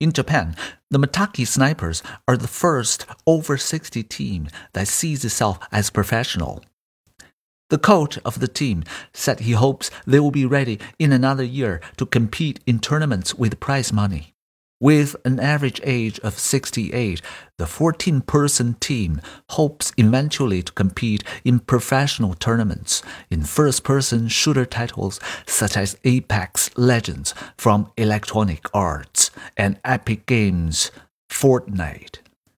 In Japan, the Matagi Snipers are the first over 60 team that sees itself as professional. The coach of the team said he hopes they will be ready in another year to compete in tournaments with prize money. With an average age of 68, the 14 person team hopes eventually to compete in professional tournaments in first person shooter titles such as Apex Legends from Electronic Arts and Epic Games Fortnite.